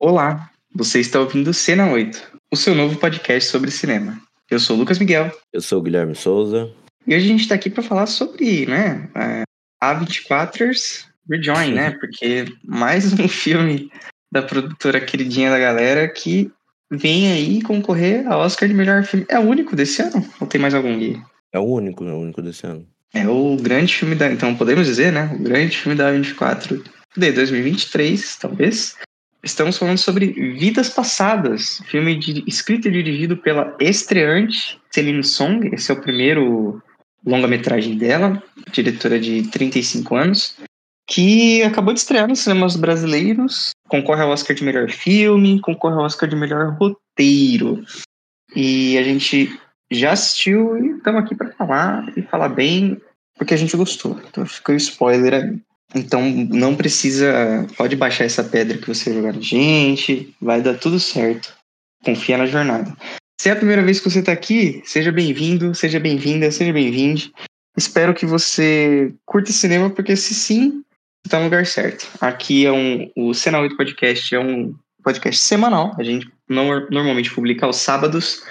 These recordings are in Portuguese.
Olá, você está ouvindo Cena 8, o seu novo podcast sobre cinema. Eu sou o Lucas Miguel. Eu sou o Guilherme Souza. E hoje a gente está aqui para falar sobre, né, A24ers Rejoin, né? Porque mais um filme da produtora queridinha da galera que vem aí concorrer ao Oscar de melhor filme. É o único desse ano? Ou tem mais algum, Gui? É o único, é o único desse ano. É o grande filme da. Então podemos dizer, né? O grande filme da 24 de 2023, talvez. Estamos falando sobre Vidas Passadas, filme de, escrito e dirigido pela estreante Celine Song. Esse é o primeiro longa-metragem dela, diretora de 35 anos, que acabou de estrear nos cinemas brasileiros. Concorre ao Oscar de melhor filme, concorre ao Oscar de melhor roteiro. E a gente já assistiu e estamos aqui para falar e falar bem porque a gente gostou. Então ficou spoiler aí. Então não precisa. Pode baixar essa pedra que você jogar na gente, vai dar tudo certo. Confia na jornada. Se é a primeira vez que você está aqui, seja bem-vindo, seja bem-vinda, seja bem-vinde. Espero que você curta cinema, porque se sim, está no lugar certo. Aqui é um. O Cena 8 Podcast é um podcast semanal. A gente não, normalmente publica aos sábados.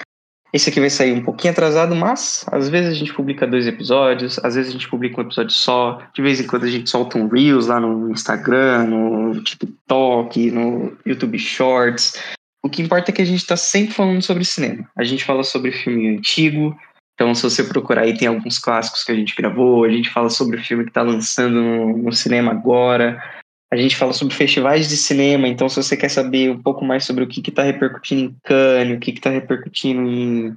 Esse aqui vai sair um pouquinho atrasado, mas às vezes a gente publica dois episódios, às vezes a gente publica um episódio só, de vez em quando a gente solta um Reels lá no Instagram, no TikTok, no YouTube Shorts. O que importa é que a gente está sempre falando sobre cinema. A gente fala sobre filme antigo, então se você procurar aí tem alguns clássicos que a gente gravou, a gente fala sobre o filme que está lançando no, no cinema agora, a gente fala sobre festivais de cinema, então se você quer saber um pouco mais sobre o que está repercutindo em Cannes, o que está repercutindo em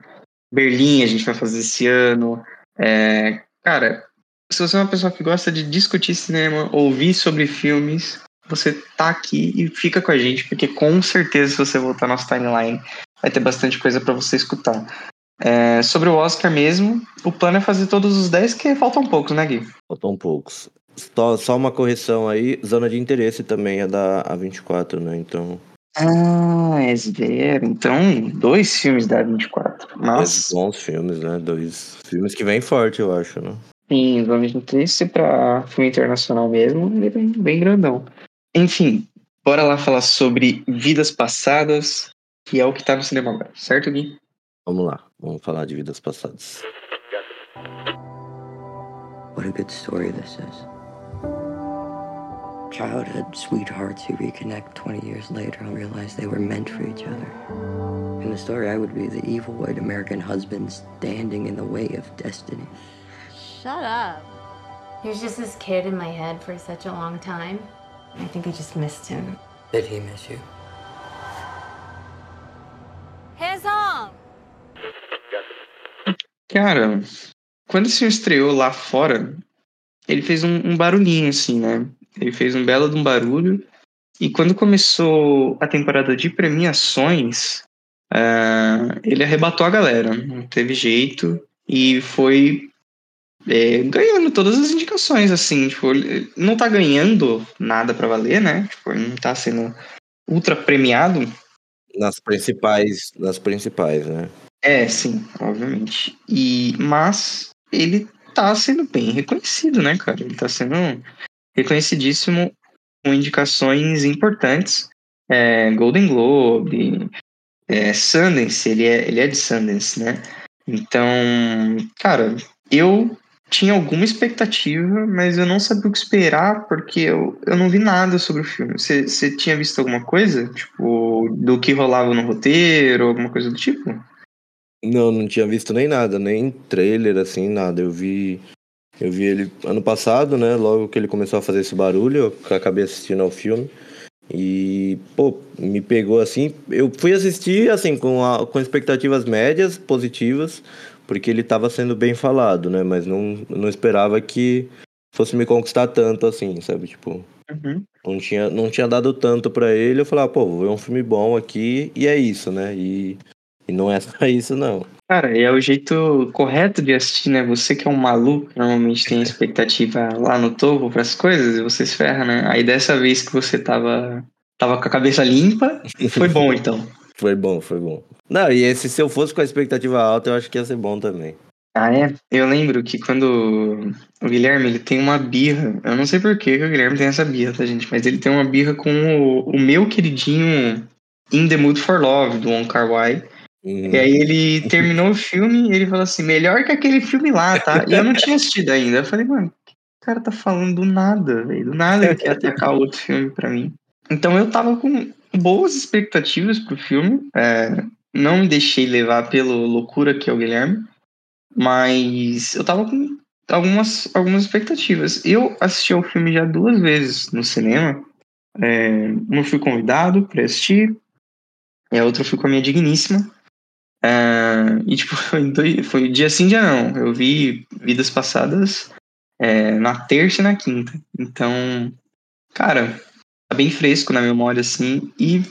Berlim, a gente vai fazer esse ano. É, cara, se você é uma pessoa que gosta de discutir cinema, ouvir sobre filmes, você tá aqui e fica com a gente, porque com certeza se você voltar no nosso timeline, vai ter bastante coisa para você escutar. É, sobre o Oscar mesmo, o plano é fazer todos os 10, que faltam poucos, né, Gui? Faltam poucos. Só, só uma correção aí, zona de interesse também é da A24, né? Então. Ah, é zero. Então, dois filmes da A24. Mas... Dois bons filmes, né? Dois filmes que vêm forte, eu acho, né? Sim, zona de interesse pra filme internacional mesmo, bem, bem grandão. Enfim, bora lá falar sobre Vidas Passadas, que é o que tá no cinema agora, certo, Gui? Vamos lá, vamos falar de Vidas Passadas. What a good story this is. Childhood sweethearts who reconnect 20 years later and realize they were meant for each other. In the story, I would be the evil white American husband standing in the way of destiny. Shut up. He was just this kid in my head for such a long time. I think I just missed him. Did he miss you? Hands on! Cara, quando esse filme estreou lá fora, ele fez um, um barulhinho, assim, né? Ele fez um belo de um barulho. E quando começou a temporada de premiações, uh, ele arrebatou a galera. Não teve jeito. E foi é, ganhando todas as indicações, assim. Tipo, não tá ganhando nada para valer, né? Tipo, não tá sendo ultra premiado. Nas principais, nas principais, né? É, sim, obviamente. E, mas ele tá sendo bem reconhecido, né, cara? Ele tá sendo reconhecidíssimo com indicações importantes. É, Golden Globe, é, Sundance, ele é, ele é de Sundance, né? Então, cara, eu tinha alguma expectativa, mas eu não sabia o que esperar, porque eu, eu não vi nada sobre o filme. Você, tinha visto alguma coisa? Tipo, do que rolava no roteiro, alguma coisa do tipo? Não, não tinha visto nem nada, nem trailer, assim, nada. Eu vi. Eu vi ele ano passado, né? Logo que ele começou a fazer esse barulho, eu acabei assistindo ao filme. E, pô, me pegou assim. Eu fui assistir, assim, com, a, com expectativas médias, positivas, porque ele estava sendo bem falado, né? Mas não, não esperava que fosse me conquistar tanto, assim, sabe? Tipo, Uhum. não tinha, não tinha dado tanto pra ele. Eu falava, pô, vou ver um filme bom aqui, e é isso, né? E, e não é só isso, não. Cara, e é o jeito correto de assistir, né? Você que é um maluco, normalmente tem expectativa lá no topo para as coisas e você se ferra, né? Aí dessa vez que você tava, tava com a cabeça limpa, foi bom então. Foi bom, foi bom. Não, e esse, se eu fosse com a expectativa alta, eu acho que ia ser bom também. Ah, é? Eu lembro que quando o Guilherme, ele tem uma birra. Eu não sei por que, o Guilherme tem essa birra, tá, gente? Mas ele tem uma birra com o, o meu queridinho In the Mood for Love, do Wong Kar Wai. Uhum. E aí ele terminou o filme e ele falou assim, melhor que aquele filme lá, tá? E eu não tinha assistido ainda. Eu falei, mano, o cara tá falando do nada, velho? Do nada ele quer atacar outro filme pra mim. Então eu tava com boas expectativas pro filme. é, não me deixei levar pela loucura que é o Guilherme. Mas eu tava com algumas, algumas expectativas. Eu assisti ao filme já duas vezes no cinema. É, fui convidado para assistir, e a outra eu fui com a minha digníssima. É, e tipo, foi, foi dia sim, dia não. Eu vi Vidas Passadas é, na terça e na quinta. Então, cara, tá bem fresco na memória, assim. E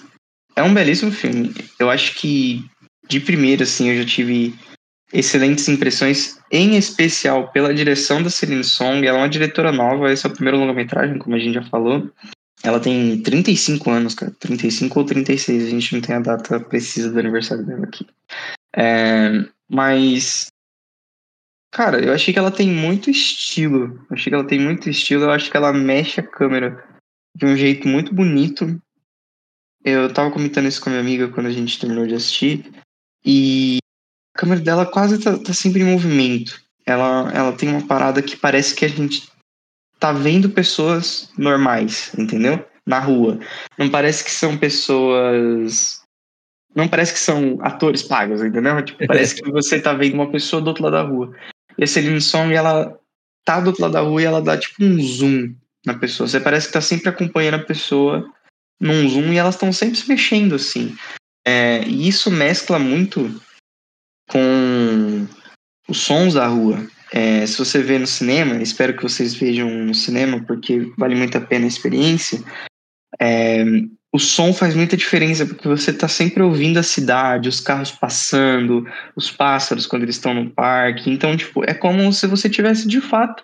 é um belíssimo filme. Eu acho que, de primeira, assim, eu já tive excelentes impressões, em especial pela direção da Celine Song. Ela é uma diretora nova, esse é o primeiro longa-metragem, como a gente já falou. Ela tem 35 anos, cara. 35 ou 36, a gente não tem a data precisa do aniversário dela aqui. É, mas, cara, eu achei que ela tem muito estilo. Eu achei que ela tem muito estilo. Eu acho que ela mexe a câmera de um jeito muito bonito. Eu tava comentando isso com a minha amiga quando a gente terminou de assistir. E a câmera dela quase tá, tá sempre em movimento. Ela, ela tem uma parada que parece que a gente tá vendo pessoas normais, entendeu? Na rua. Não parece que são pessoas. Não parece que são atores pagos, entendeu? Tipo, parece que você tá vendo uma pessoa do outro lado da rua. E a Celine Song, ela tá do outro lado da rua e ela dá tipo um zoom na pessoa. Você parece que tá sempre acompanhando a pessoa num zoom e elas estão sempre se mexendo assim. É, e isso mescla muito com os sons da rua. É, se você vê no cinema, espero que vocês vejam no cinema, porque vale muito a pena a experiência. É, o som faz muita diferença, porque você está sempre ouvindo a cidade, os carros passando, os pássaros quando eles estão no parque. Então, tipo, é como se você tivesse de fato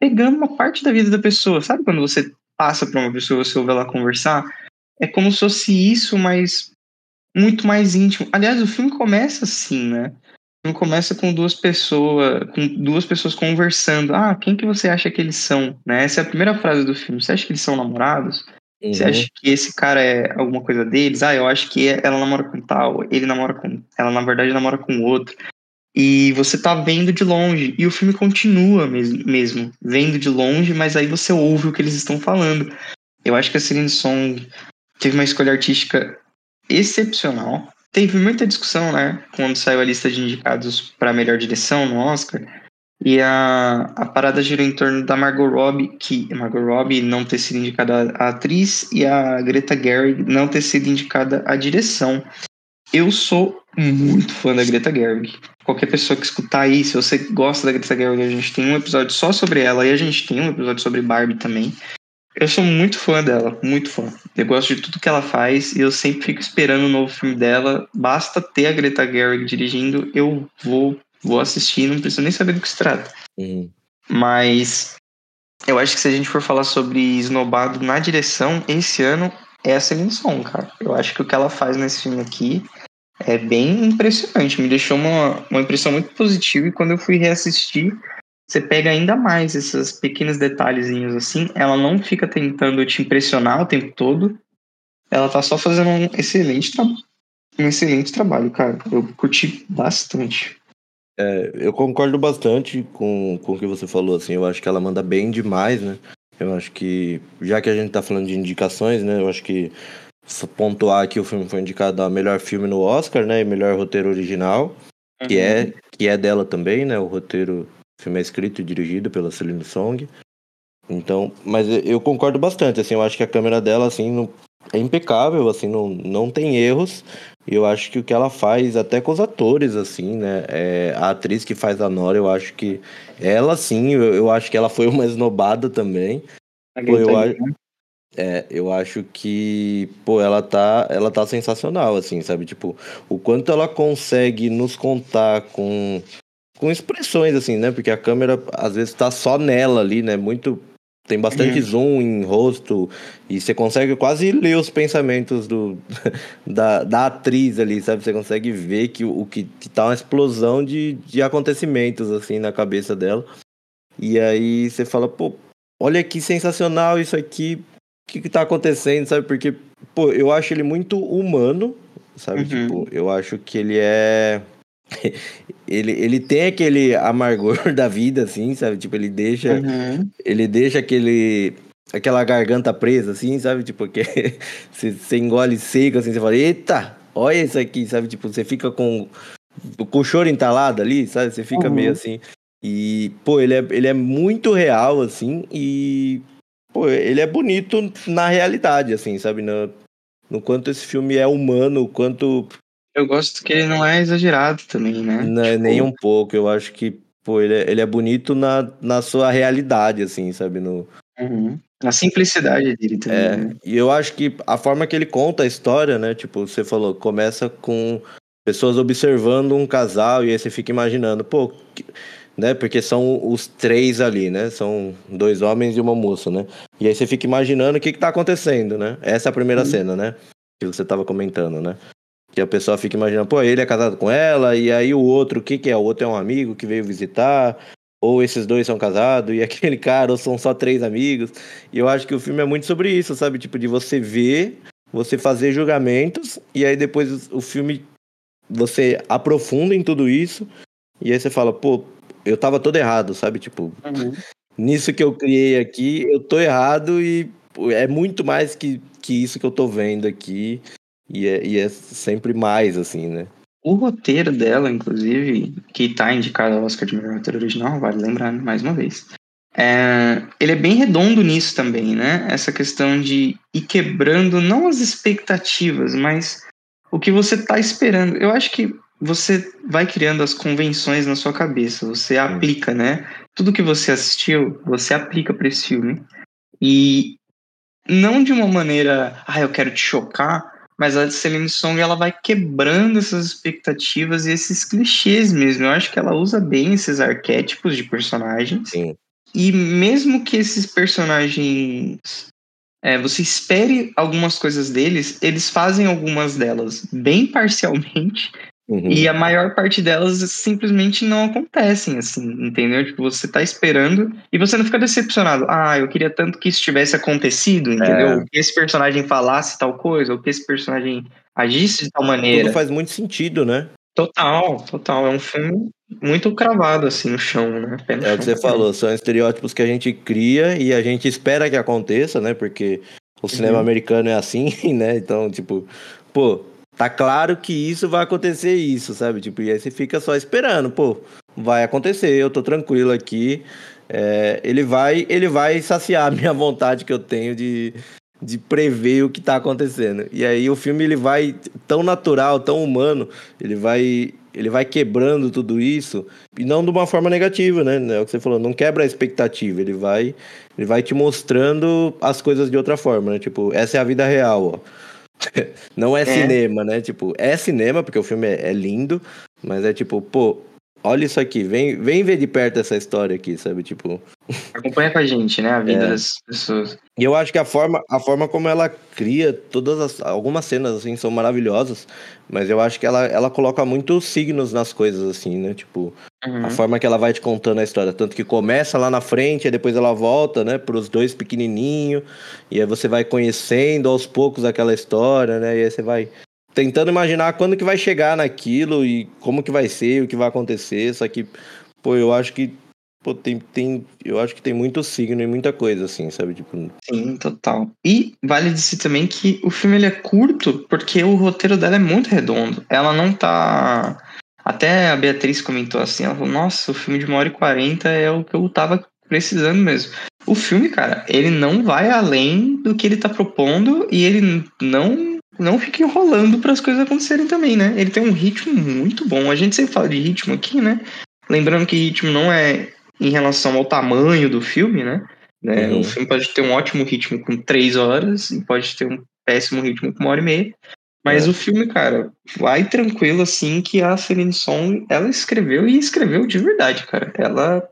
pegando uma parte da vida da pessoa. Sabe quando você passa para uma pessoa, você ouve ela conversar? É como se fosse isso, mas muito mais íntimo. Aliás, o filme começa assim, né? O filme começa com duas pessoas, com duas pessoas conversando. Ah, quem que você acha que eles são? Né? Essa é a primeira frase do filme. Você acha que eles são namorados? Você Uhum. acha que esse cara é alguma coisa deles? Ah, eu acho que ela namora com tal, ele namora com. Ela, na verdade, namora com outro. E você tá vendo de longe. E o filme continua mesmo, mesmo vendo de longe, mas aí você ouve o que eles estão falando. Eu acho que a Celine Song teve uma escolha artística excepcional. Teve muita discussão, né? Quando saiu a lista de indicados para melhor direção no Oscar. E a, a parada girou em torno da Margot Robbie, que Margot Robbie não ter sido indicada a atriz e a Greta Gerwig não ter sido indicada a direção. Eu sou muito fã da Greta Gerwig. Qualquer pessoa que escutar aí, se você gosta da Greta Gerwig, a gente tem um episódio só sobre ela e a gente tem um episódio sobre Barbie também. Eu sou muito fã dela, muito fã. Eu gosto de tudo que ela faz e eu sempre fico esperando o novo filme dela. Basta ter a Greta Gerwig dirigindo, eu vou vou assistir, não preciso nem saber do que se trata. Uhum. Mas eu acho que se a gente for falar sobre esnobado na direção, esse ano é a Celine Song, cara. Eu acho que o que ela faz nesse filme aqui é bem impressionante. Me deixou uma, uma impressão muito positiva e quando eu fui reassistir, você pega ainda mais esses pequenos detalhezinhos assim. Ela não fica tentando te impressionar o tempo todo. Ela tá só fazendo um excelente trabalho. Um excelente trabalho, cara. Eu curti bastante. É, eu concordo bastante com, com o que você falou, assim, eu acho que ela manda bem demais, né? Eu acho que, já que a gente tá falando de indicações, né? Eu acho que pontuar que o filme foi indicado a melhor filme no Oscar, né? E melhor roteiro original, que é, que é dela também, né? O roteiro, o filme é escrito e dirigido pela Celine Song. Então, mas eu concordo bastante, assim, eu acho que a câmera dela, assim, não, é impecável, assim, não, não tem erros. E eu acho que o que ela faz, até com os atores, assim, né? É, a atriz que faz a Nora, eu acho que ela, sim, eu, eu acho que ela foi uma esnobada também. A Pô, eu acho- Gerwig. É, eu acho que, pô, ela tá, ela tá sensacional, assim, sabe? Tipo, o quanto ela consegue nos contar com, com expressões, assim, né? Porque a câmera, às vezes, tá só nela ali, né? Muito tem bastante Uhum. zoom em rosto e você consegue quase ler os pensamentos do, da, da atriz ali, sabe? Você consegue ver que o que, que tá uma explosão de, de acontecimentos assim na cabeça dela. E aí você fala, pô, olha que sensacional isso aqui, o que, que tá acontecendo, sabe? Porque, pô, eu acho ele muito humano, sabe? Uhum. Tipo, eu acho que ele é. ele, ele tem aquele amargor da vida, assim, sabe? Tipo, ele deixa Uhum. ele deixa aquele aquela garganta presa assim, sabe? Tipo que você, você engole seco assim, você fala: "Eita, olha isso aqui", sabe? Tipo, você fica com com o choro entalado ali, sabe? Você fica Uhum. meio assim. E pô, ele é ele é muito real assim e pô, ele é bonito na realidade assim, sabe? No, no quanto esse filme é humano, o quanto Eu gosto que ele não é exagerado também, né? não é Tipo, nem um pouco, eu acho que pô, ele é, ele é bonito na, na sua realidade assim, sabe? No, uhum. A simplicidade dele também, É, né? e eu acho que a forma que ele conta a história, né? Tipo, você falou, começa com pessoas observando um casal e aí você fica imaginando, pô, que- né? Porque são os três ali, né? São dois homens e uma moça, né? E aí você fica imaginando o que que tá acontecendo, né? Essa é a primeira Uhum. cena, né? Que você tava comentando, né? Que a pessoa fica imaginando, pô, ele é casado com ela, e aí o outro, o que que é? O outro é um amigo que veio visitar, ou esses dois são casados, e aquele cara, ou são só três amigos. E eu acho que o filme é muito sobre isso, sabe? Tipo, de você ver, você fazer julgamentos, e aí depois o filme você aprofunda em tudo isso, e aí você fala, pô, eu tava todo errado, sabe? Tipo, Uhum. nisso que eu criei aqui, eu tô errado e é muito mais que, que isso que eu tô vendo aqui. E é, e é sempre mais, assim, né? O roteiro dela, inclusive, que tá indicado ao Oscar de melhor roteiro original, vale lembrar né, mais uma vez. É, ele é bem redondo nisso também, né? Essa questão de ir quebrando não as expectativas, mas o que você tá esperando. Eu acho que você vai criando as convenções na sua cabeça, você aplica, né? Tudo que você assistiu, você aplica para esse filme. E não de uma maneira, ah, eu quero te chocar, mas a Celine Song ela vai quebrando essas expectativas e esses clichês mesmo. Eu acho que ela usa bem esses arquétipos de personagens. Sim. E mesmo que esses personagens é, você espere algumas coisas deles, eles fazem algumas delas bem parcialmente Uhum. e a maior parte delas simplesmente não acontecem, assim, entendeu? Tipo, você tá esperando e você não fica decepcionado. Ah, eu queria tanto que isso tivesse acontecido, entendeu? É. Que esse personagem falasse tal coisa, ou que esse personagem agisse de tal maneira. Tudo faz muito sentido, né? Total, total. É um filme muito cravado, assim, no chão, né? Pé no É o que chão. você falou, são estereótipos que a gente cria e a gente espera que aconteça, né? Porque o cinema Uhum. americano é assim, né? Então, tipo, pô, tá claro que isso vai acontecer isso, sabe? Tipo, e aí você fica só esperando, pô, vai acontecer, eu tô tranquilo aqui. É, ele vai, ele vai saciar a minha vontade que eu tenho de, de prever o que tá acontecendo. E aí o filme ele vai tão natural, tão humano, ele vai ele vai quebrando tudo isso e não de uma forma negativa, né? É o que você falou, não quebra a expectativa, ele vai ele vai te mostrando as coisas de outra forma, né? Tipo, essa é a vida real, ó. Não é, É. cinema, né? Tipo, é cinema porque o filme é, é lindo, mas é tipo, pô, olha isso aqui, vem, vem ver de perto essa história aqui, sabe? Tipo, Acompanha com a gente, né? A vida É. das pessoas. e eu acho que a forma, a forma como ela cria todas as. Algumas cenas, assim, são maravilhosas, mas eu acho que ela, ela coloca muitos signos nas coisas, assim, né? Tipo, Uhum. a forma que ela vai te contando a história. Tanto que começa lá na frente, aí depois ela volta, né, pros dois pequenininhos, e aí você vai conhecendo aos poucos aquela história, né? E aí você vai tentando imaginar quando que vai chegar naquilo e como que vai ser, o que vai acontecer. Só que, pô, eu acho que. Pô, tem, tem, eu acho que tem muito signo e muita coisa, assim, sabe? Tipo, Sim, total. E vale dizer também que o filme ele é curto porque o roteiro dela é muito redondo. Ela não tá. Até a Beatriz comentou assim: ela falou, nossa, o filme de uma hora e quarenta é o que eu tava precisando mesmo. O filme, cara, ele não vai além do que ele tá propondo e ele não. Não fica enrolando para as coisas acontecerem também, né? Ele tem um ritmo muito bom. A gente sempre fala de ritmo aqui, né? Lembrando que ritmo não é em relação ao tamanho do filme, né? né? Uhum. O filme pode ter um ótimo ritmo com três horas e pode ter um péssimo ritmo com uma hora e meia. Mas É. o filme, cara, vai tranquilo assim que a Celine Song, ela escreveu e escreveu de verdade, cara. Ela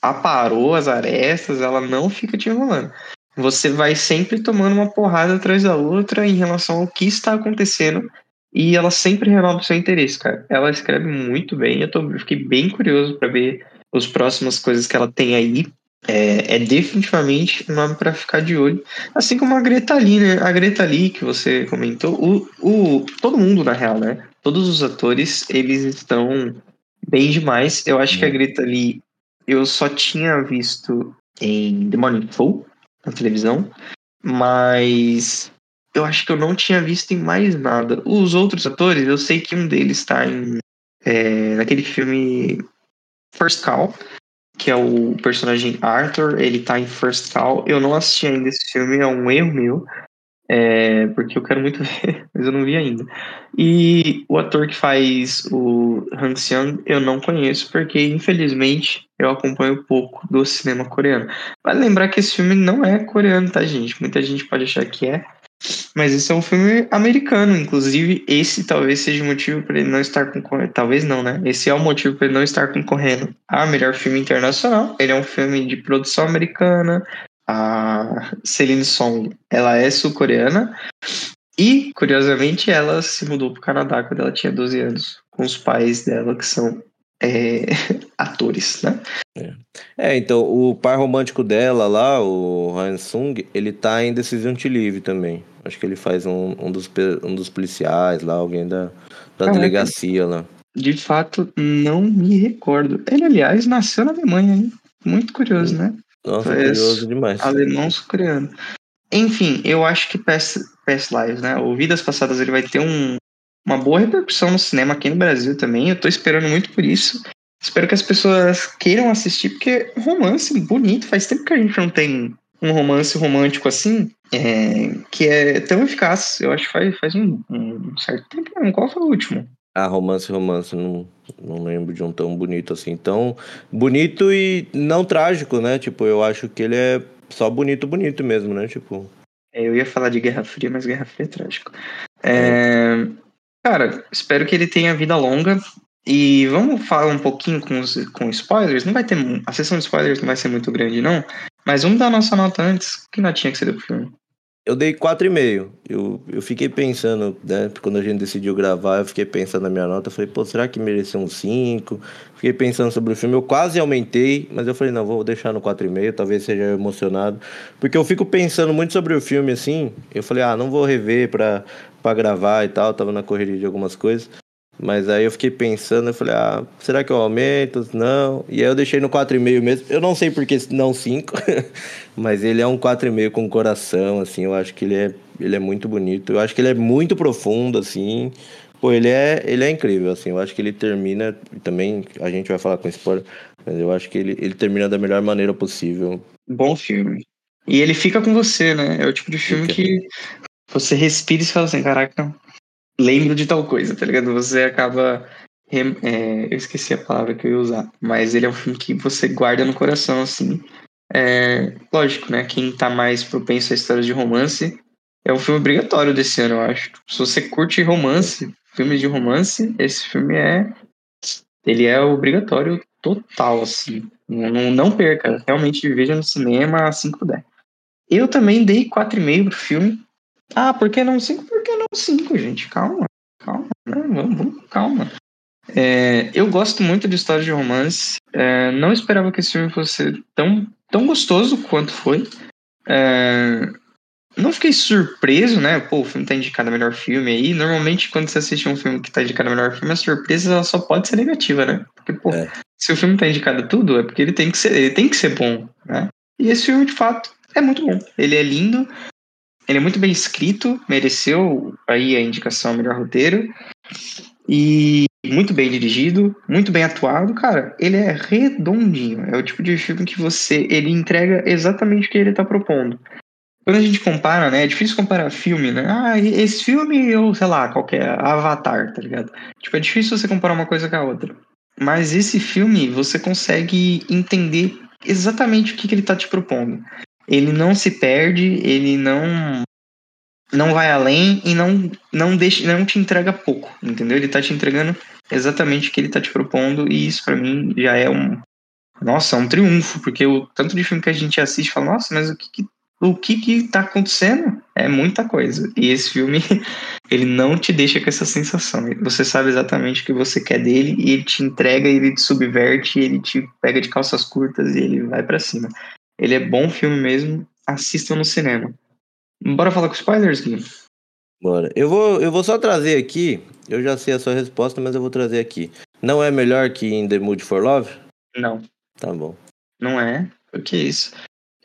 aparou as arestas, ela não fica te enrolando. Você vai sempre tomando uma porrada atrás da outra em relação ao que está acontecendo e ela sempre renova o seu interesse, cara. Ela escreve muito bem, eu, tô, eu fiquei bem curioso para ver as próximas coisas que ela tem aí. É, é definitivamente um nome para ficar de olho. Assim como a Greta Lee, né? A Greta Lee, que você comentou, o, o, todo mundo, na real, né? Todos os atores, eles estão bem demais. Eu acho que a uhum. Greta Lee, eu só tinha visto em The Morning Show, na televisão, mas eu acho que eu não tinha visto em mais nada. Os outros atores, eu sei que um deles está em é, naquele filme First Call, que é o personagem Arthur, ele tá em First Call. Eu não assisti ainda esse filme, é um erro meu, é, porque eu quero muito ver, mas eu não vi ainda. E o ator que faz o Han Seong eu não conheço, porque infelizmente eu acompanho pouco do cinema coreano. Vale lembrar que esse filme não é coreano, tá, gente? Muita gente pode achar que é. Mas esse é um filme americano, inclusive esse talvez seja o motivo para ele não estar concorrendo. Talvez não, né? Esse é o motivo para ele não estar concorrendo a melhor filme internacional. Ele é um filme de produção americana. A Celine Song, ela é sul-coreana. E, curiosamente, ela se mudou para o Canadá quando ela tinha 12 anos, com os pais dela, que são é, atores, né? É. é. então, o par romântico dela lá, o Han Sung, ele tá em Decision to Live também. Acho que ele faz um, um, dos, um dos policiais lá, alguém da, da delegacia lá. De fato, não me recordo. Ele, aliás, nasceu na Alemanha, hein? Muito curioso, né? Nossa, curioso demais. Alemão sul-coreano. Enfim, eu acho que Past, Past Lives, né? O Vidas Passadas, ele vai ter um, uma boa repercussão no cinema aqui no Brasil também. Eu tô esperando muito por isso. Espero que as pessoas queiram assistir, porque romance bonito. Faz tempo que a gente não tem um romance romântico assim, é, que é tão eficaz. Eu acho que faz, faz um, um certo tempo. Não. Qual foi o último? Ah, romance, romance, não, não lembro de um tão bonito assim. Tão bonito e não trágico, né? Tipo, eu acho que ele é só bonito, bonito mesmo, né? Tipo. É, eu ia falar de Guerra Fria, mas Guerra Fria é trágico. É, Cara, espero que ele tenha vida longa. E vamos falar um pouquinho com, os, com spoilers. Não vai ter. A sessão de spoilers não vai ser muito grande, não. Mas vamos dar a nossa nota antes. Que notinha que você deu pro filme? Eu dei 4,5. Eu, eu fiquei pensando, né? Quando a gente decidiu gravar, eu fiquei pensando na minha nota. Eu falei, pô, será que mereceu um 5? Fiquei pensando sobre o filme. Eu quase aumentei, mas eu falei, não, vou deixar no 4,5. Talvez seja emocionado. Porque eu fico pensando muito sobre o filme assim. Eu falei, ah, não vou rever pra, para gravar e tal, tava na correria de algumas coisas. Mas aí eu fiquei pensando, eu falei, ah, será que eu aumento? Não. E aí eu deixei no 4,5 mesmo. Eu não sei por que não 5, mas ele é um 4,5 com coração, assim, eu acho que ele é, ele é muito bonito. Eu acho que ele é muito profundo, assim. Pô, ele é, ele é incrível, assim. Eu acho que ele termina, também a gente vai falar com spoiler, mas eu acho que ele, ele termina da melhor maneira possível. Bom filme. E ele fica com você, né? É o tipo de filme fica. que você respira e fala assim, caraca, lembro de tal coisa, tá ligado? Você acaba. É, eu esqueci a palavra que eu ia usar, mas ele é um filme que você guarda no coração, assim. É, lógico, né? Quem tá mais propenso a histórias de romance é um filme obrigatório desse ano, eu acho. Se você curte romance, filmes de romance, esse filme é. Ele é obrigatório total, assim. Não, não perca, realmente veja no cinema assim que puder. Eu também dei 4,5 pro filme. Ah, por que não 5? Por 5, gente? Calma, calma, né? vamos, vamos, calma. É, eu gosto muito de histórias de romance. É, não esperava que esse filme fosse tão, tão gostoso quanto foi. É, não fiquei surpreso, né? Pô, o filme tá indicado a melhor filme aí. Normalmente, quando você assiste um filme que tá indicado a melhor filme, a surpresa ela só pode ser negativa, né? Porque, pô, é. se o filme tá indicado a tudo, é porque ele tem que ser, ele tem que ser bom, né? E esse filme, de fato, é muito bom. Ele é lindo, ele é muito bem escrito, mereceu aí a indicação melhor roteiro. E muito bem dirigido, muito bem atuado, cara. Ele é redondinho. É o tipo de filme que você ele entrega exatamente o que ele está propondo. Quando a gente compara, né? É difícil comparar filme, né? Ah, esse filme ou sei lá, qualquer Avatar, tá ligado? Tipo, é difícil você comparar uma coisa com a outra. Mas esse filme você consegue entender exatamente o que, que ele está te propondo ele não se perde, ele não não vai além e não não deixa, não te entrega pouco, entendeu? Ele tá te entregando exatamente o que ele tá te propondo e isso para mim já é um, nossa, um triunfo, porque o tanto de filme que a gente assiste fala, nossa, mas o que, que o que que tá acontecendo? É muita coisa. E esse filme, ele não te deixa com essa sensação. Você sabe exatamente o que você quer dele e ele te entrega, ele te subverte, ele te pega de calças curtas e ele vai para cima. Ele é bom filme mesmo, assistam no cinema. Bora falar com spoilers, Gui? Bora. Eu vou, eu vou só trazer aqui, eu já sei a sua resposta, mas eu vou trazer aqui. Não é melhor que In The Mood For Love? Não. Tá bom. Não é? O que é isso?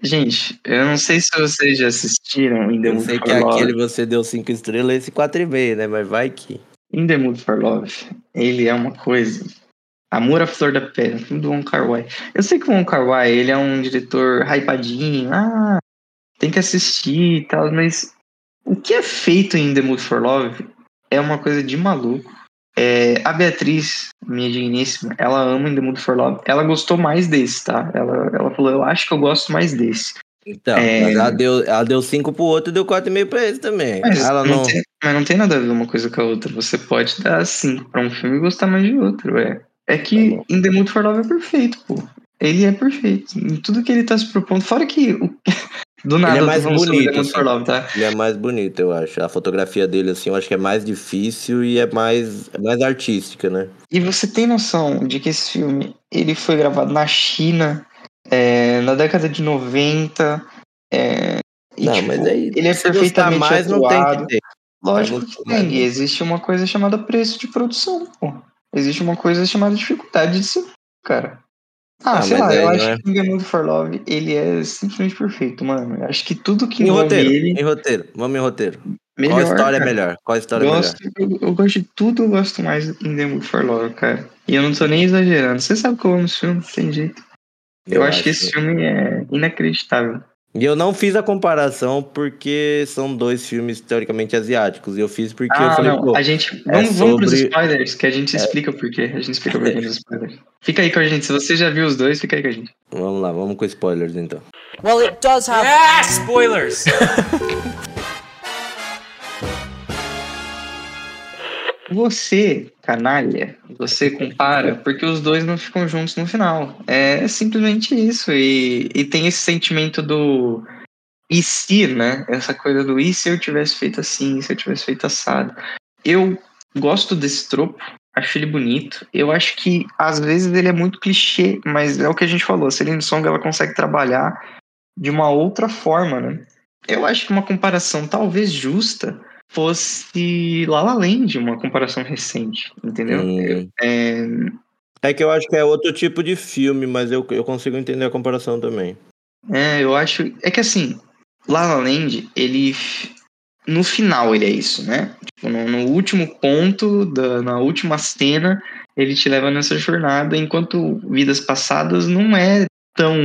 Gente, eu não sei se vocês já assistiram In The Eu Mood sei For que Love. aquele você deu 5 estrelas, esse 4,5, né? Mas vai que. In The Mood For Love, ele é uma coisa. Amor à flor da pele, filme do Wong Kar Wai. Eu sei que o Wong Kar Wai, ele é um diretor hypadinho, ah, tem que assistir e tal, mas o que é feito em The Mood For Love é uma coisa de maluco. É, a Beatriz, minha digníssima, ela ama In The Mood For Love. Ela gostou mais desse, tá? Ela, ela falou, eu acho que eu gosto mais desse. Então, É. ela deu, ela deu 5 pro outro e deu 4,5 pra esse também. Mas ela não, não. tem, mas não tem nada a ver uma coisa com a outra. Você pode dar assim pra um filme e gostar mais de outro, é. É que Tá. In The Mood For Love é perfeito, pô. Ele é perfeito. Em tudo que ele tá se propondo. Fora que o- do nada é eu tô mais bonito, assim. Love, tá? Ele é mais bonito, eu acho. A fotografia dele, assim, eu acho que é mais difícil e é mais, é mais artística, né? E você tem noção de que esse filme ele foi gravado na China é, na década de 90. É, e, não, tipo, mas aí. ele é perfeitamente mais, não tem atuado. que ter. Lógico que tem. existe uma coisa chamada preço de produção, pô. Existe uma coisa chamada dificuldade de ser, cara. Ah, Ah, sei lá, aí eu acho é- que In The Mood For Love, ele é simplesmente perfeito, mano. Eu acho que tudo que Em roteiro, ele, em roteiro. Vamos em roteiro. melhor, Qual história é cara. melhor? Qual história é melhor? Gosto, eu, eu gosto de tudo, eu gosto mais In The Mood For Love, cara. E eu não tô nem exagerando. Você sabe que eu amo esse filme, tem jeito. Eu, acho que esse filme é inacreditável. E eu não fiz a comparação porque são dois filmes teoricamente asiáticos. E eu fiz porque eu Ah, falei, não. A gente. Vamos, vamos pros sobre- spoilers, que a gente explica o porquê. A gente explica o porquê dos spoilers. Fica aí com a gente. Se você já viu os dois, fica aí com a gente. vamos lá, vamos com spoilers então. Well, it does have. Ah, spoilers! Você, canalha, você compara porque os dois não ficam juntos no final. É simplesmente isso. E, e tem esse sentimento do e se, né? Essa coisa do e se eu tivesse feito assim, e se eu tivesse feito assado. Eu gosto desse tropo, acho ele bonito. Eu acho que às vezes ele é muito clichê, mas é o que a gente falou. A Celine Song ela consegue trabalhar de uma outra forma, né? Eu acho que uma comparação talvez justa fosse La La Land, uma comparação recente, entendeu? Hum. É, É que eu acho que é outro tipo de filme, mas eu, eu consigo entender a comparação também. é, eu acho. É que assim, La La Land, ele. No final ele é isso, né? Tipo, no, no último ponto, da, na última cena, ele te leva nessa jornada, enquanto Vidas Passadas não é tão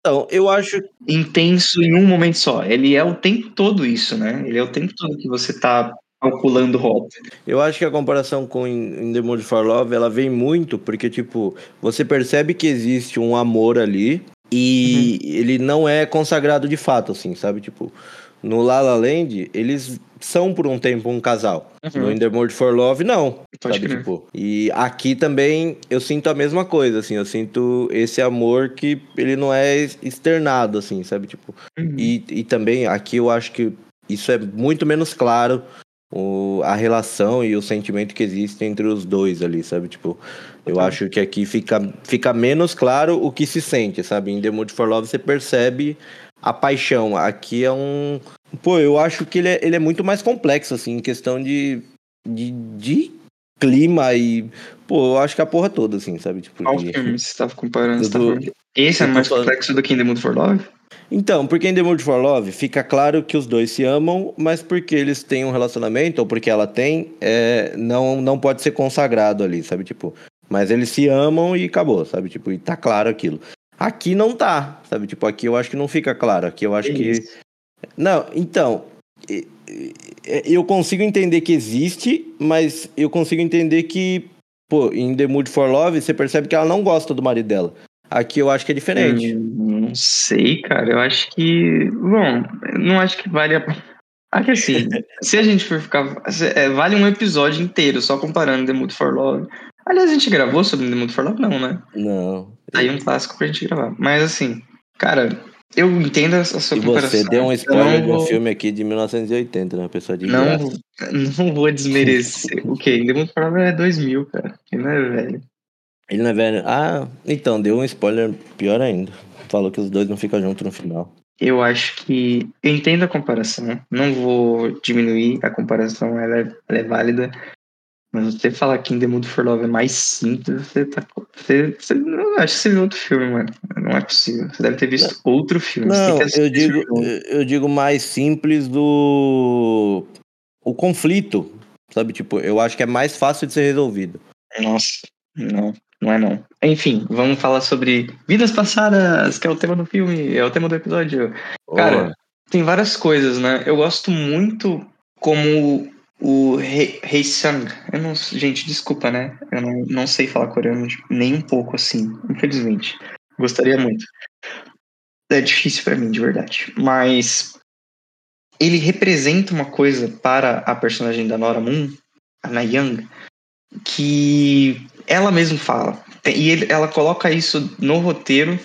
Então, eu acho intenso em um momento só. Ele é o tempo todo isso, né? Ele é o tempo todo que você tá calculando rota. Eu acho que a comparação com In in The Mood for Love, ela vem muito porque, tipo, você percebe que existe um amor ali e Uhum. ele não é consagrado de fato, assim, sabe? Tipo, no La La Land, eles são por um tempo um casal. Uhum. No Mood for Love, não. Pode sabe? Tipo, e aqui também eu sinto a mesma coisa, assim, eu sinto esse amor que ele não é externado, assim, sabe? Tipo, Uhum. e, e também aqui eu acho que isso é muito menos claro o, a relação e o sentimento que existe entre os dois ali, sabe? Tipo, eu acho que aqui fica, fica menos claro o que se sente, sabe? Em The Mood for Love você percebe a paixão. Aqui é um. Pô, eu acho que ele é, ele é muito mais complexo, assim, em questão de, de, de clima e. Pô, eu acho que a porra toda, assim, sabe? Tipo, Qual de- filme você estava comparando? Você do- tava falando? Esse é mais complexo do que In The Mood for Love? Então, porque em The Mood for Love fica claro que os dois se amam, mas porque eles têm um relacionamento, ou porque ela tem, é, não, não pode ser consagrado ali, sabe? Tipo, mas eles se amam e acabou, sabe? Tipo, e tá claro aquilo. Aqui não tá, sabe? Tipo, aqui eu acho que não fica claro. Aqui eu acho que. Isso. Não, então. Eu consigo entender que existe, mas eu consigo entender que, pô, em The Mood for Love, você percebe que ela não gosta do marido dela. Aqui eu acho que é diferente. Hum, Não sei, cara. Eu acho que. Bom, não acho que vale a pena. Ah, que assim, se a gente for ficar. é, vale um episódio inteiro só comparando The Mood for Love. Aliás, a gente gravou sobre The Mood for Love? Não, né? Não. Tá aí um clássico pra gente gravar. Mas assim, cara, eu entendo a sua E comparação. você deu um spoiler de um vou- filme aqui de 1980, né? Pessoa de Não, graça. não vou desmerecer. o quê? Demon Forever é 2000, cara. Ele não é velho. Ele não é velho. Ah, então, deu um spoiler pior ainda. Falou que os dois não ficam juntos no final. Eu acho que. Eu entendo a comparação. Não vou diminuir a comparação, ela é, ela é válida. Mas você falar que em The Mood for Love é mais simples, você tá. Você, você, eu acho que você viu outro filme, mano. Não é possível. Você deve ter visto outro filme. Não, eu digo, eu digo mais simples do. O conflito. Sabe, tipo, eu acho que é mais fácil de ser resolvido. Nossa, não, não é não. Enfim, vamos falar sobre Vidas Passadas, que é o tema do filme, é o tema do episódio. Cara, tem várias coisas, né? Eu gosto muito como o Hei Hei Sang. Eu não, gente, desculpa, né? Eu não, não sei falar coreano tipo, nem um pouco assim, infelizmente. Gostaria muito. É difícil pra mim, de verdade. Mas ele representa uma coisa para a personagem da Nora Moon, a Nayang, que ela mesma fala. E ele- ela coloca isso no roteiro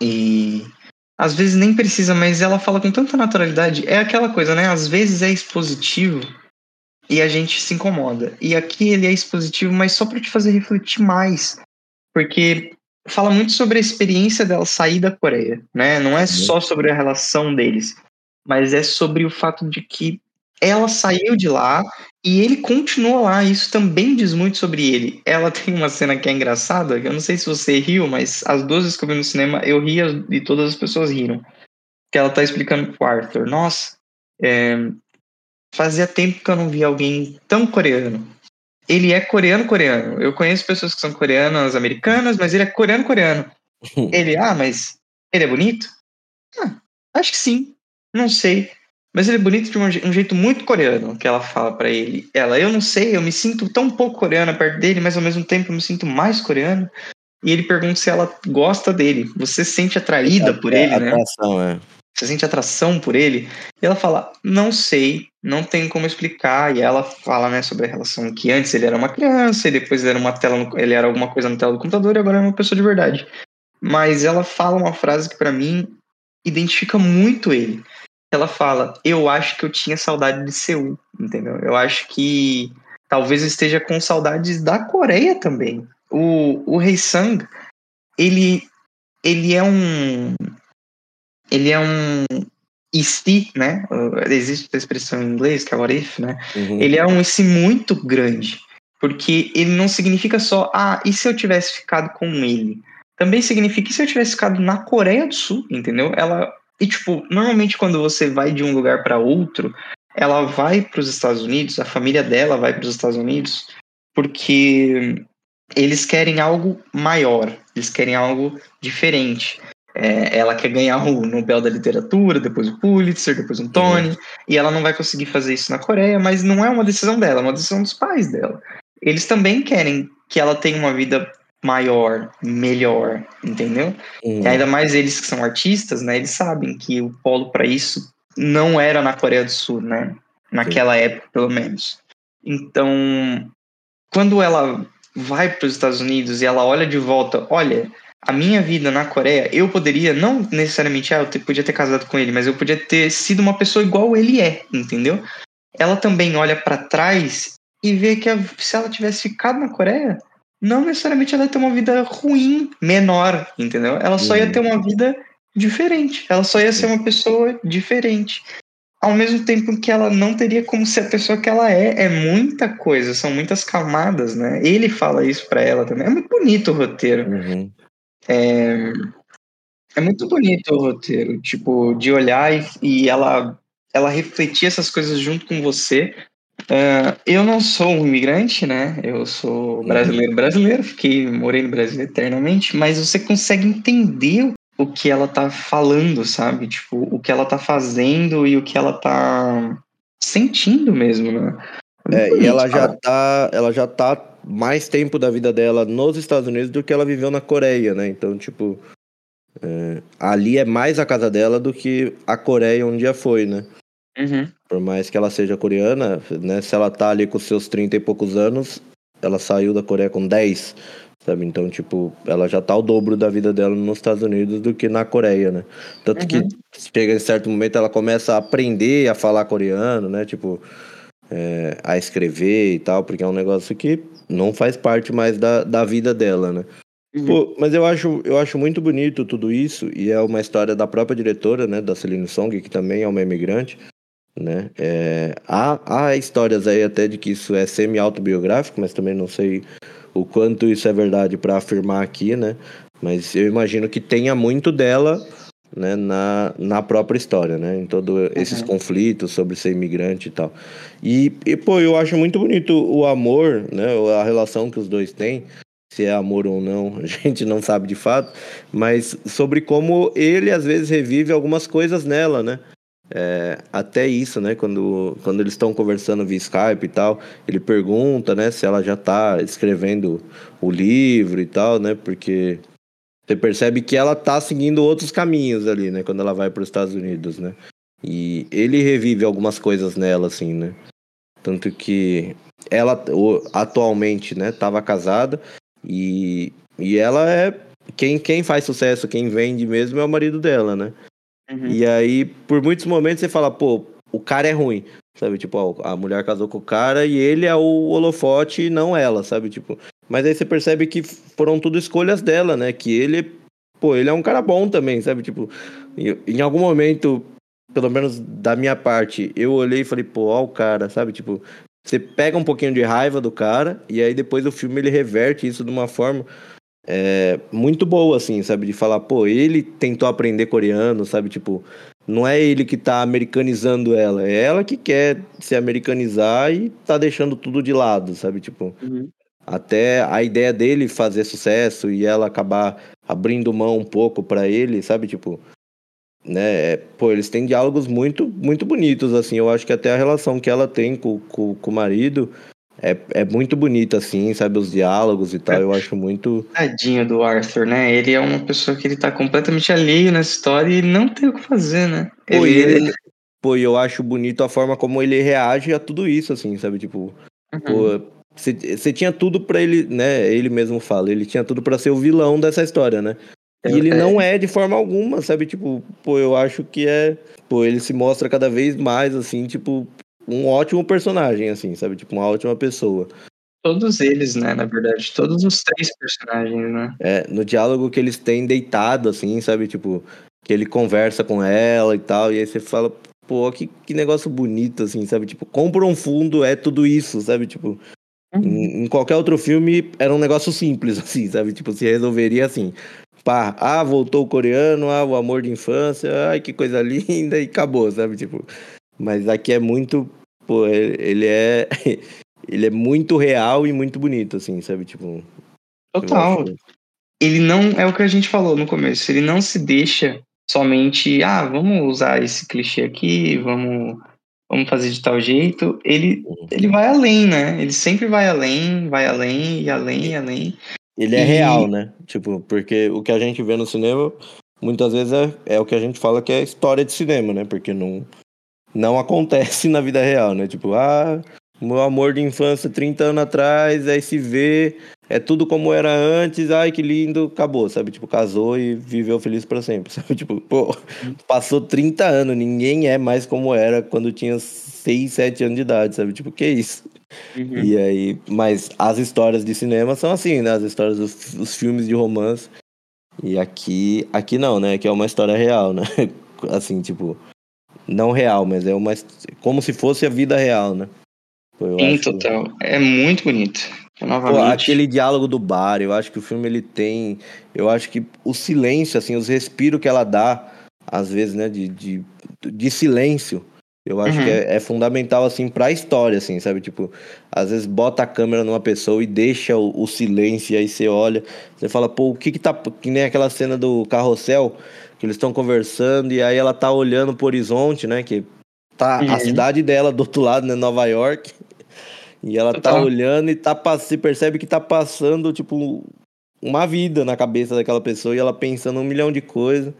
e às vezes nem precisa, mas ela fala com tanta naturalidade. É aquela coisa, né? Às vezes é expositivo e a gente se incomoda. E aqui ele é expositivo, mas só para te fazer refletir mais. Porque fala muito sobre a experiência dela sair da Coreia, né? Não é só sobre a relação deles, mas é sobre o fato de que ela saiu de lá e ele continua lá. Isso também diz muito sobre ele. Ela tem uma cena que é engraçada, eu não sei se você riu, mas as duas vezes que eu vi no cinema, eu ri e todas as pessoas riram. Que ela tá explicando pro Arthur, nossa, é, fazia tempo que eu não via alguém tão coreano. Ele é coreano-coreano. Eu conheço pessoas que são coreanas americanas, mas ele é coreano-coreano. ele, ah, mas ele é bonito? Ah, acho que sim. Não sei. Mas ele é bonito de um, je- jeito muito coreano, que ela fala pra ele. Ela, eu não sei, eu me sinto tão pouco coreana perto dele, mas ao mesmo tempo eu me sinto mais coreano. E ele pergunta se ela gosta dele. Você se sente atraída por ele, né? Atração, é. Você sente atração por ele? E ela fala, não sei, não tem como explicar. E ela fala, né, sobre a relação que antes ele era uma criança, e depois ele era uma tela, no- ele era alguma coisa na tela do computador, e agora é uma pessoa de verdade. Mas ela fala uma frase que pra mim identifica muito ele. Ela fala, eu acho que eu tinha saudade de Seul, entendeu? Eu acho que talvez eu esteja com saudades da Coreia também. O, o Rei Sang, ele, ele é um ele é um e se, né? Existe essa expressão em inglês, que é what if, né? Uhum. Ele é um e se muito grande. Porque ele não significa só, ah, e se eu tivesse ficado com ele? Também significa, e se eu tivesse ficado na Coreia do Sul, entendeu? Ela. E, tipo, normalmente quando você vai de um lugar para outro, ela vai para os Estados Unidos, a família dela vai para os Estados Unidos, porque eles querem algo maior, eles querem algo diferente. É, ela quer ganhar o Nobel da Literatura, depois o Pulitzer, depois um Tony, e ela não vai conseguir fazer isso na Coreia, mas não é uma decisão dela, é uma decisão dos pais dela. Eles também querem que ela tenha uma vida maior, melhor, entendeu? Uhum. E ainda mais eles que são artistas, né? Eles sabem que o polo para isso não era na Coreia do Sul, né? Naquela época, pelo menos. Então, quando ela vai para os Estados Unidos e ela olha de volta, olha, a minha vida na Coreia, eu poderia, não necessariamente, ah, eu te- podia ter casado com ele, mas eu podia ter sido uma pessoa igual ele é, entendeu? Ela também olha para trás e vê que a- se ela tivesse ficado na Coreia, não necessariamente ela ia ter uma vida ruim, menor, entendeu? Ela só ia Uhum. ter uma vida diferente. Ela só ia ser uma pessoa diferente. Ao mesmo tempo que ela não teria como ser a pessoa que ela é. É muita coisa, são muitas camadas, né? Ele fala isso pra ela também. É muito bonito o roteiro. Uhum. É, é muito bonito o roteiro, tipo, de olhar e, e ela, ela refletir essas coisas junto com você. Ah, eu não sou um imigrante, né? Eu sou brasileiro brasileiro, fiquei morei no Brasil eternamente, mas você consegue entender o que ela tá falando, sabe? Tipo, o que ela tá fazendo e o que ela tá sentindo mesmo, né? É, e ela já tá, ela já tá mais tempo da vida dela nos Estados Unidos do que ela viveu na Coreia, né? Então, tipo, é, ali é mais a casa dela do que a Coreia um dia foi, né? Uhum. Por mais que ela seja coreana, né? Se ela tá ali com seus 30 e poucos anos, ela saiu da Coreia com 10. sabe? Então, tipo, ela já tá o dobro da vida dela nos Estados Unidos do que na Coreia, né? Tanto uhum. que chega em certo momento ela começa a aprender a falar coreano, né? Tipo, é, a escrever e tal, porque é um negócio que não faz parte mais da, da vida dela, né? Uhum. Pô, mas eu acho, eu acho muito bonito tudo isso, e é uma história da própria diretora, né, da Celine Song, que também é uma imigrante, né? É, há, há histórias aí até de que isso é semi-autobiográfico, mas também não sei o quanto isso é verdade para afirmar aqui, né? Mas eu imagino que tenha muito dela né, na, na própria história, né? Em todos esses uhum. conflitos sobre ser imigrante e tal. E, e, pô, eu acho muito bonito o amor, né? A relação que os dois têm. Se é amor ou não, a gente não sabe de fato. Mas sobre como ele, às vezes, revive algumas coisas nela, né? É, até isso, né? Quando, quando eles estão conversando via Skype e tal, ele pergunta, né? Se ela já está escrevendo o livro e tal, né? Porque você percebe que ela tá seguindo outros caminhos ali, né? Quando ela vai para os Estados Unidos, né? E ele revive algumas coisas nela, assim, né? Tanto que ela atualmente, né, tava casada e, e ela é. Quem, quem faz sucesso, quem vende mesmo é o marido dela, né? Uhum. E aí, por muitos momentos, você fala, pô, o cara é ruim. Sabe, tipo, a mulher casou com o cara e ele é o holofote e não ela, sabe? Tipo, mas aí você percebe que foram tudo escolhas dela, né? Que ele, pô, ele é um cara bom também, sabe? Tipo, em algum momento, pelo menos da minha parte, eu olhei e falei, pô, ó o cara, sabe? Tipo, você pega um pouquinho de raiva do cara e aí depois o filme ele reverte isso de uma forma é, muito boa, assim, sabe? De falar, pô, ele tentou aprender coreano, sabe? Tipo, não é ele que tá americanizando ela, é ela que quer se americanizar e tá deixando tudo de lado, sabe? Tipo, uhum. até a ideia dele fazer sucesso e ela acabar abrindo mão um pouco para ele, sabe? Tipo, né? É, pô, eles têm diálogos muito, muito bonitos, assim. Eu acho que até a relação que ela tem com, com, com o marido é, é muito bonito, assim, sabe? Os diálogos e tal, é. eu acho muito. Tadinho do Arthur, né? Ele é uma pessoa que ele tá completamente alheio nessa história e não tem o que fazer, né? Pô, ele... ele... Pô, eu acho bonito a forma como ele reage a tudo isso, assim, sabe? Tipo, uhum. pô, você tinha tudo para ele, né? Ele mesmo fala, ele tinha tudo para ser o vilão dessa história, né? E ele é. não é de forma alguma, sabe? Tipo, pô, eu acho que é. Pô, ele se mostra cada vez mais, assim, tipo, um ótimo personagem, assim, sabe? Tipo, uma ótima pessoa. Todos eles, né, na verdade, todos os três personagens, né? É, no diálogo que eles têm deitado, assim, sabe? Tipo, que ele conversa com ela e tal, e aí você fala, pô, que, que negócio bonito, assim, sabe? Tipo, compra um fundo, é tudo isso, sabe? Tipo, uhum. em, em, qualquer outro filme era um negócio simples, assim, sabe? Tipo, se resolveria assim. Pá, ah, voltou o coreano, ah, o amor de infância, ai, que coisa linda, e acabou, sabe? Tipo, mas aqui é muito pô, ele é. Ele é muito real e muito bonito, assim, sabe? Tipo. Total. Ele não. É o que a gente falou no começo. Ele não se deixa somente. Ah, vamos usar esse clichê aqui, vamos. Vamos fazer de tal jeito. Ele, uhum. ele vai além, né? Ele sempre vai além, vai além e além e além. Ele é real, né? Tipo, porque o que a gente vê no cinema muitas vezes é, é o que a gente fala que é história de cinema, né? Porque não, não acontece na vida real, né? Tipo, ah, meu amor de infância 30 anos atrás, aí se vê, é tudo como era antes, ai que lindo, acabou, sabe? Tipo, casou e viveu feliz para sempre, sabe? Tipo, pô, passou 30 anos, ninguém é mais como era quando tinha 6, 7 anos de idade, sabe? Tipo, que isso? Uhum. E aí, mas as histórias de cinema são assim, né? As histórias dos, dos filmes de romance. E aqui, aqui não, né? Que é uma história real, né? Assim, tipo, não real, mas é uma como se fosse a vida real, né? Pô, Sim, acho... total. É muito bonito. Novamente. Pô, aquele diálogo do bar, eu acho que o filme ele tem, eu acho que o silêncio, assim, os respiros que ela dá, às vezes, né, de, de, de silêncio, eu acho uhum. que é, é, fundamental, assim, pra história, assim, sabe? Tipo, às vezes bota a câmera numa pessoa e deixa o, o silêncio, e aí você olha, você fala, pô, o que que tá. Que nem aquela cena do carrossel, que eles estão conversando e aí ela tá olhando pro horizonte, né? Que tá uhum. a cidade dela do outro lado, né? Nova York. E ela tá olhando e tá, se percebe que tá passando, tipo, uma vida na cabeça daquela pessoa e ela pensando um milhão de coisas.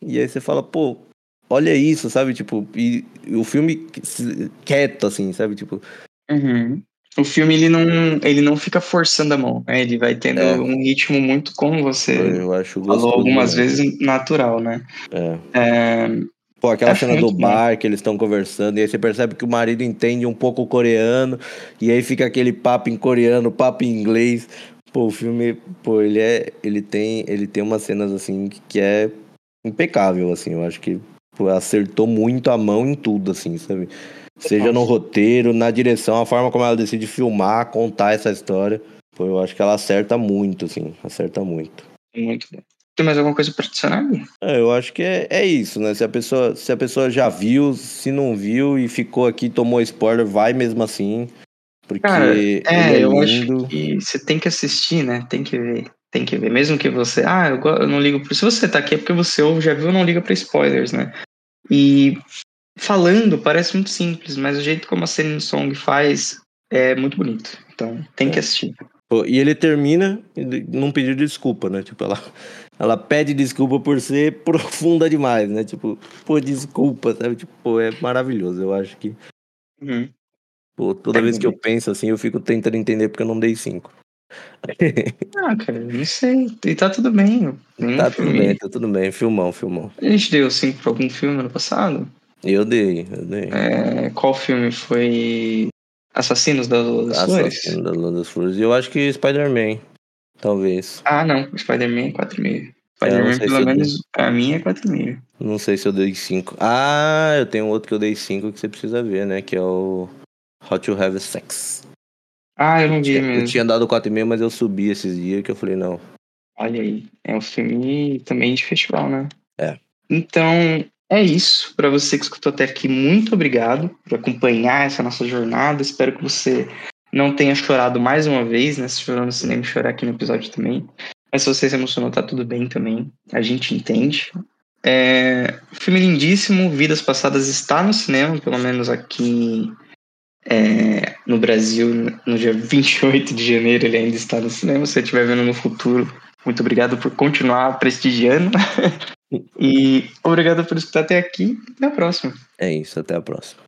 E aí você fala, pô, olha isso, sabe? Tipo, e, e o filme quieto, assim, sabe? Tipo. Uhum. O filme ele não, ele não fica forçando a mão, né? Ele vai tendo É. um ritmo muito como você Eu acho falou algumas demais. vezes natural, né? É. É, Pô, aquela É cena do bom. bar que eles estão conversando, e aí você percebe que o marido entende um pouco o coreano, e aí fica aquele papo em coreano, papo em inglês. Pô, o filme, pô, ele é. Ele tem, ele tem umas cenas assim que é impecável, assim. Eu acho que pô, acertou muito a mão em tudo, assim, sabe? Seja no roteiro, na direção, a forma como ela decide filmar, contar essa história. Pô, eu acho que ela acerta muito, assim, acerta muito. muito bom. Tem mais alguma coisa pra adicionar? É, eu acho que é, é isso, né? Se a, pessoa, se a pessoa já viu, se não viu e ficou aqui, tomou spoiler, vai mesmo assim. Porque Cara, é, é eu lindo. acho que você tem que assistir, né? Tem que ver. Tem que ver. Mesmo que você. Ah, eu, eu não ligo. Por... Se você tá aqui é porque você ouve, já viu, não liga pra spoilers, né? E falando, parece muito simples, mas o jeito como a Celine Song faz é muito bonito. Então tem que É. assistir. Pô, E ele termina num pedido de desculpa, né? Tipo, ela, ela pede desculpa por ser profunda demais, né? Tipo, pô, desculpa, sabe? Tipo, pô, é maravilhoso. Eu acho que, Uhum. pô, toda É vez que eu penso assim, eu fico tentando entender porque eu não dei cinco. Ah, cara, não sei. E tá tudo bem. Nenhum Tá tudo bem, tá tudo bem. Filmão, filmão. A gente deu cinco pra algum filme ano passado? Eu dei, eu dei. É, qual filme foi Assassinos da Lua das Flores? Assassino da Lua das Flores. E eu acho que Spider-Man, talvez. Ah, não. Spider-Man é 4,5. É, eu Spider-Man, pelo se eu menos, pra mim é 4,5. Não sei se eu dei 5. Ah, eu tenho outro que eu dei 5 que você precisa ver, né? Que é o How to Have Sex. Ah, eu não vi Eu mesmo. tinha dado 4,5, mas eu subi esses dias que eu falei, não. Olha aí. É um filme também de festival, né? É. Então, é isso. Pra você que escutou até aqui, muito obrigado por acompanhar essa nossa jornada. Espero que você não tenha chorado mais uma vez, né? Se chorou no cinema, chorar aqui no episódio também. Mas se você se emocionou, tá tudo bem também. A gente entende. É, filme lindíssimo, Vidas Passadas está no cinema, pelo menos aqui é, no Brasil, no dia 28 de janeiro, ele ainda está no cinema. Se você estiver vendo no futuro, muito obrigado por continuar prestigiando. e obrigado por escutar até aqui. Até a próxima. É isso, até a próxima.